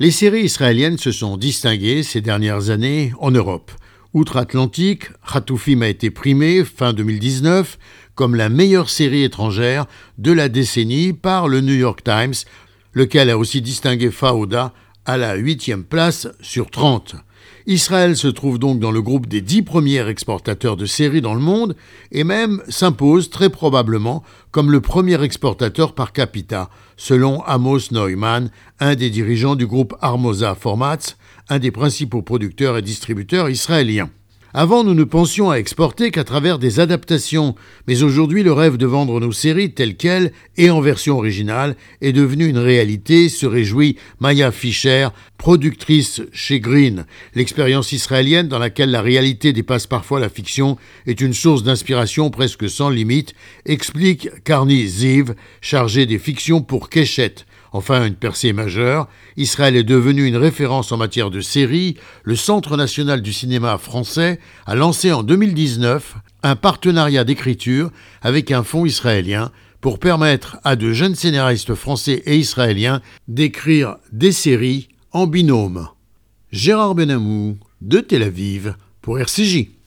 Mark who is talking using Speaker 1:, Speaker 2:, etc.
Speaker 1: Les séries israéliennes se sont distinguées ces dernières années en Europe. Outre-Atlantique, Khatoufim a été primé fin 2019 comme la meilleure série étrangère de la décennie par le New York Times, lequel a aussi distingué Fauda à la huitième place sur 30. Israël se trouve donc dans le groupe des dix premiers exportateurs de séries dans le monde et même s'impose très probablement comme le premier exportateur par capita, selon Amos Neumann, un des dirigeants du groupe Armosa Formats, un des principaux producteurs et distributeurs israéliens. Avant, nous ne pensions à exporter qu'à travers des adaptations, mais aujourd'hui, le rêve de vendre nos séries telles quelles et en version originale est devenu une réalité, se réjouit Maya Fischer, productrice chez Green. L'expérience israélienne dans laquelle la réalité dépasse parfois la fiction est une source d'inspiration presque sans limite, explique Carney Ziv, chargé des fictions pour Keshet. Enfin, une percée majeure, Israël est devenu une référence en matière de séries. Le Centre national du cinéma français a lancé en 2019 un partenariat d'écriture avec un fonds israélien pour permettre à de jeunes scénaristes français et israéliens d'écrire des séries en binôme. Gérard Benamou, de Tel Aviv, pour RCJ.